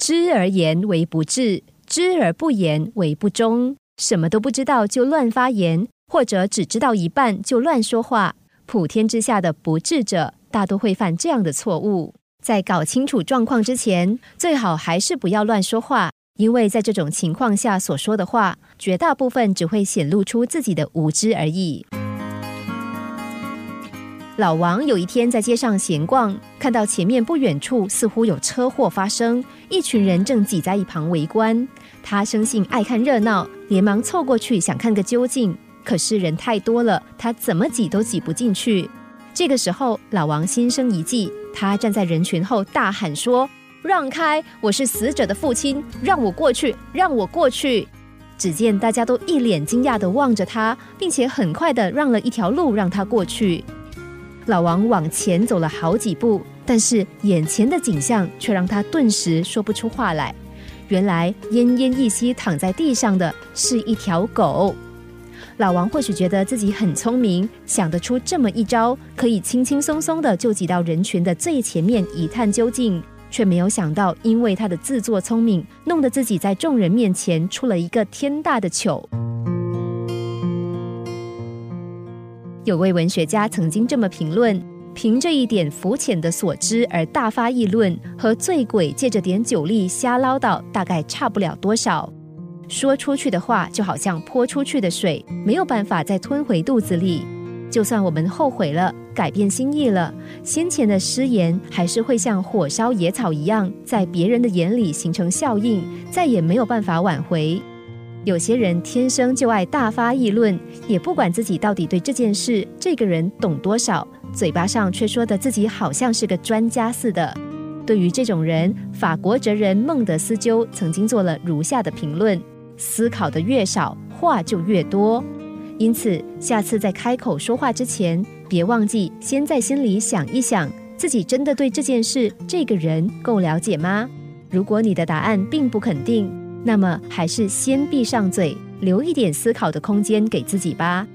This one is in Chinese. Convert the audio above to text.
知而言为不智，知而不言为不忠。什么都不知道就乱发言，或者只知道一半就乱说话。普天之下的不智者，大多会犯这样的错误。在搞清楚状况之前，最好还是不要乱说话，因为在这种情况下所说的话，绝大部分只会显露出自己的无知而已。老王有一天在街上闲逛，看到前面不远处似乎有车祸发生，一群人正挤在一旁围观。他生性爱看热闹，连忙凑过去想看个究竟。可是人太多了，他怎么挤都挤不进去。这个时候，老王心生一计，他站在人群后大喊说：“让开！我是死者的父亲，让我过去，让我过去！”只见大家都一脸惊讶地望着他，并且很快地让了一条路让他过去。老王往前走了好几步，但是眼前的景象却让他顿时说不出话来。原来奄奄一息躺在地上的是一条狗。老王或许觉得自己很聪明，想得出这么一招，可以轻轻松松的就挤到人群的最前面一探究竟，却没有想到，因为他的自作聪明，弄得自己在众人面前出了一个天大的糗。有位文学家曾经这么评论：凭这一点肤浅的所知而大发议论，和醉鬼借着点酒力瞎唠叨，大概差不了多少。说出去的话就好像泼出去的水，没有办法再吞回肚子里。就算我们后悔了，改变心意了，先前的失言还是会像火烧野草一样，在别人的眼里形成效应，再也没有办法挽回。有些人天生就爱大发议论，也不管自己到底对这件事、这个人懂多少，嘴巴上却说的自己好像是个专家似的。对于这种人，法国哲人孟德斯鸠曾经做了如下的评论：思考的越少，话就越多。因此，下次在开口说话之前，别忘记先在心里想一想，自己真的对这件事、这个人够了解吗？如果你的答案并不肯定，那么，还是先闭上嘴，留一点思考的空间给自己吧。